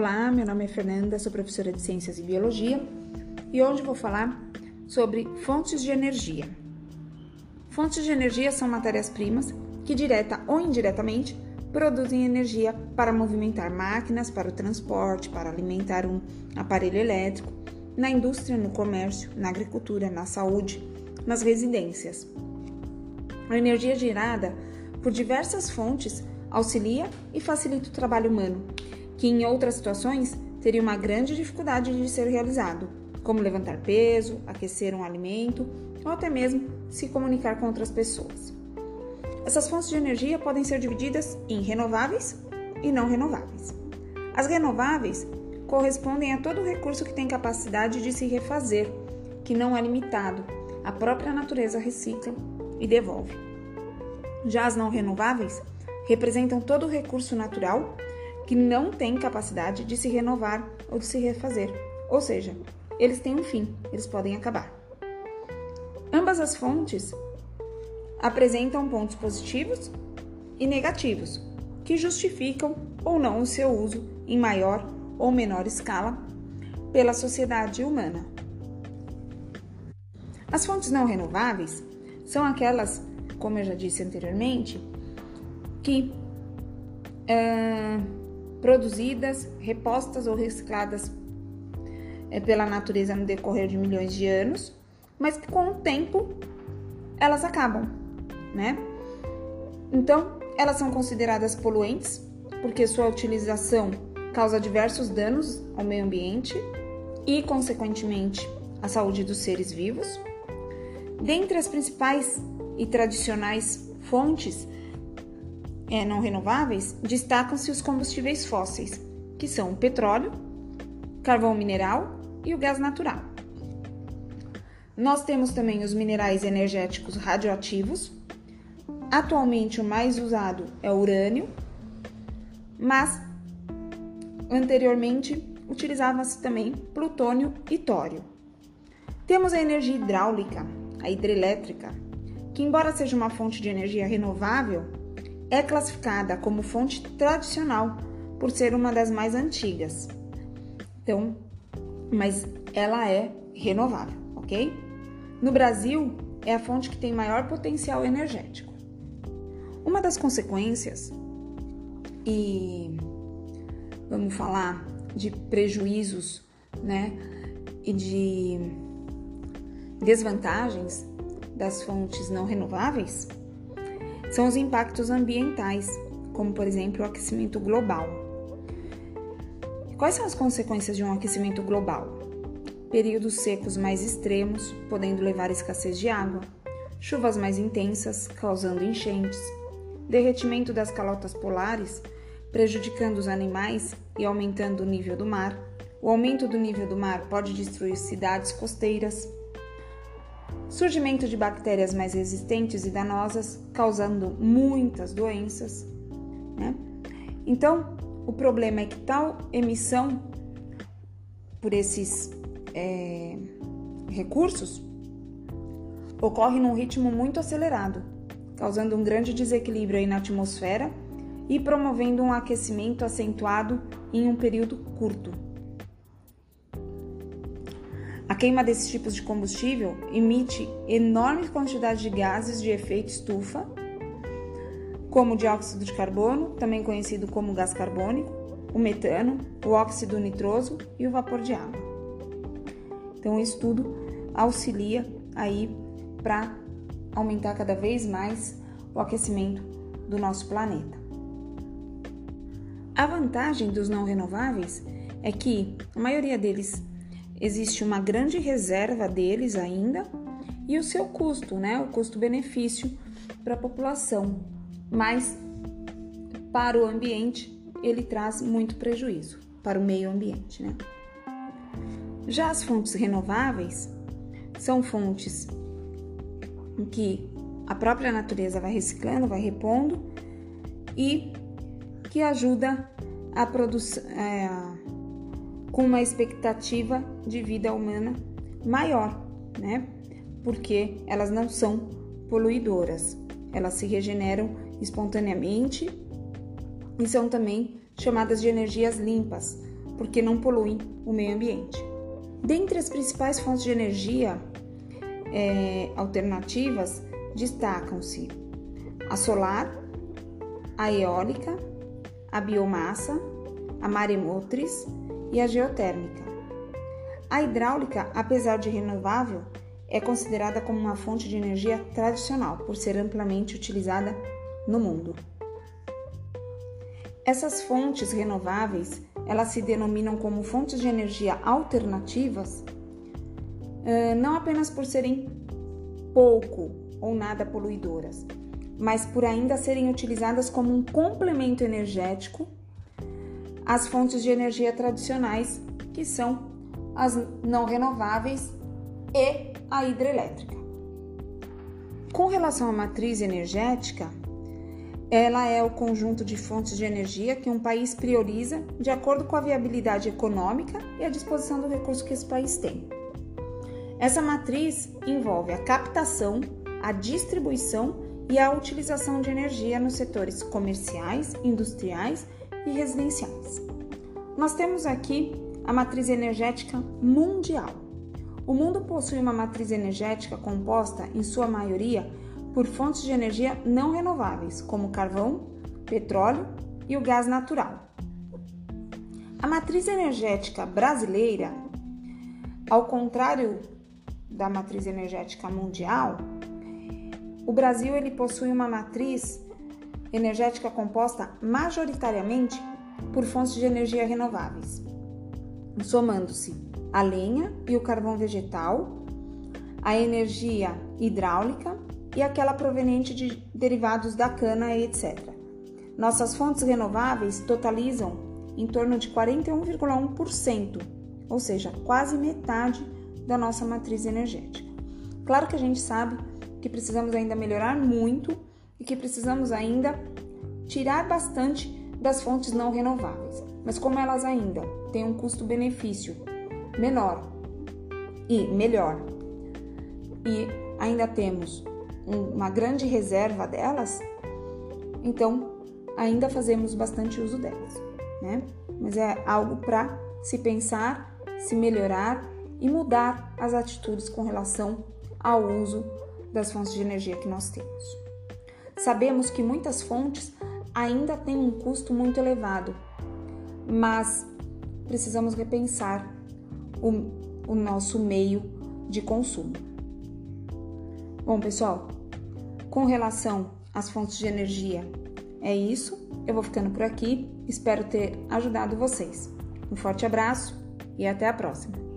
Olá, meu nome é Fernanda, sou professora de Ciências e Biologia e hoje vou falar sobre fontes de energia. Fontes de energia são matérias-primas que, direta ou indiretamente, produzem energia para movimentar máquinas, para o transporte, para alimentar um aparelho elétrico, na indústria, no comércio, na agricultura, na saúde, nas residências. A energia gerada por diversas fontes auxilia e facilita o trabalho humano que em outras situações teria uma grande dificuldade de ser realizado, como levantar peso, aquecer um alimento ou até mesmo se comunicar com outras pessoas. Essas fontes de energia podem ser divididas em renováveis e não renováveis. As renováveis correspondem a todo recurso que tem capacidade de se refazer, que não é limitado, a própria natureza recicla e devolve. Já as não renováveis representam todo recurso natural que não têm capacidade de se renovar ou de se refazer. Ou seja, eles têm um fim, eles podem acabar. Ambas as fontes apresentam pontos positivos e negativos, que justificam ou não o seu uso em maior ou menor escala pela sociedade humana. As fontes não renováveis são aquelas, como eu já disse anteriormente, que uh, produzidas, repostas ou recicladas é, pela natureza no decorrer de milhões de anos, mas que com o tempo elas acabam, né? Então, elas são consideradas poluentes porque sua utilização causa diversos danos ao meio ambiente e, consequentemente, à saúde dos seres vivos. Dentre as principais e tradicionais fontes é, não renováveis, destacam-se os combustíveis fósseis, que são o petróleo, carvão mineral e o gás natural. Nós temos também os minerais energéticos radioativos. Atualmente o mais usado é o urânio, mas anteriormente utilizava-se também plutônio e tório. Temos a energia hidráulica, a hidrelétrica, que embora seja uma fonte de energia renovável, é classificada como fonte tradicional por ser uma das mais antigas. Então, mas ela é renovável, ok? No Brasil, é a fonte que tem maior potencial energético. Uma das consequências e vamos falar de prejuízos, né, e de desvantagens das fontes não renováveis são os impactos ambientais, como por exemplo o aquecimento global. Quais são as consequências de um aquecimento global? Períodos secos mais extremos, podendo levar à escassez de água, chuvas mais intensas, causando enchentes, derretimento das calotas polares, prejudicando os animais e aumentando o nível do mar. O aumento do nível do mar pode destruir cidades costeiras, surgimento de bactérias mais resistentes e danosas, causando muitas doenças. Né? Então, o problema é que tal emissão por esses é, recursos ocorre num ritmo muito acelerado, causando um grande desequilíbrio aí na atmosfera e promovendo um aquecimento acentuado em um período curto. A queima desses tipos de combustível emite enorme quantidade de gases de efeito estufa, como o dióxido de carbono, também conhecido como gás carbônico, o metano, o óxido nitroso e o vapor de água. Então, o estudo auxilia aí para aumentar cada vez mais o aquecimento do nosso planeta. A vantagem dos não renováveis é que a maioria deles existe uma grande reserva deles ainda e o seu custo, né? O custo-benefício para a população. Mas para o ambiente, ele traz muito prejuízo para o meio ambiente, né? Já as fontes renováveis são fontes em que a própria natureza vai reciclando, vai repondo e que ajuda a produção, é, com uma expectativa de vida humana maior, né? Porque elas não são poluidoras, elas se regeneram espontaneamente e são também chamadas de energias limpas, porque não poluem o meio ambiente. Dentre as principais fontes de energia é, alternativas, destacam-se a solar, a eólica, a biomassa, a maremotriz e a geotérmica. A hidráulica, apesar de renovável, é considerada como uma fonte de energia tradicional por ser amplamente utilizada no mundo. Essas fontes renováveis, elas se denominam como fontes de energia alternativas, não apenas por serem pouco ou nada poluidoras, mas por ainda serem utilizadas como um complemento energético às fontes de energia tradicionais, que são as não renováveis e a hidrelétrica. Com relação à matriz energética, ela é o conjunto de fontes de energia que um país prioriza de acordo com a viabilidade econômica e a disposição do recurso que esse país tem. Essa matriz envolve a captação, a distribuição e a utilização de energia nos setores comerciais, industriais e residenciais. Nós temos aqui a matriz energética mundial. O mundo possui uma matriz energética composta, em sua maioria, por fontes de energia não renováveis, como carvão, petróleo e o gás natural. A matriz energética brasileira, ao contrário da matriz energética mundial, o Brasil ele possui uma matriz energética composta majoritariamente por fontes de energia renováveis, somando-se a lenha e o carvão vegetal, a energia hidráulica e aquela proveniente de derivados da cana etc. Nossas fontes renováveis totalizam em torno de 41,1%, ou seja, quase metade da nossa matriz energética. Claro que a gente sabe que precisamos ainda melhorar muito e que precisamos ainda tirar bastante das fontes não renováveis, mas como elas ainda têm um custo-benefício menor e melhor, e ainda temos uma grande reserva delas, então ainda fazemos bastante uso delas, né? Mas é algo para se pensar, se melhorar e mudar as atitudes com relação ao uso das fontes de energia que nós temos. Sabemos que muitas fontes ainda têm um custo muito elevado, mas precisamos repensar o, o nosso meio de consumo. Bom, pessoal, com relação às fontes de energia, é isso. Eu vou ficando por aqui. Espero ter ajudado vocês. Um forte abraço e até a próxima.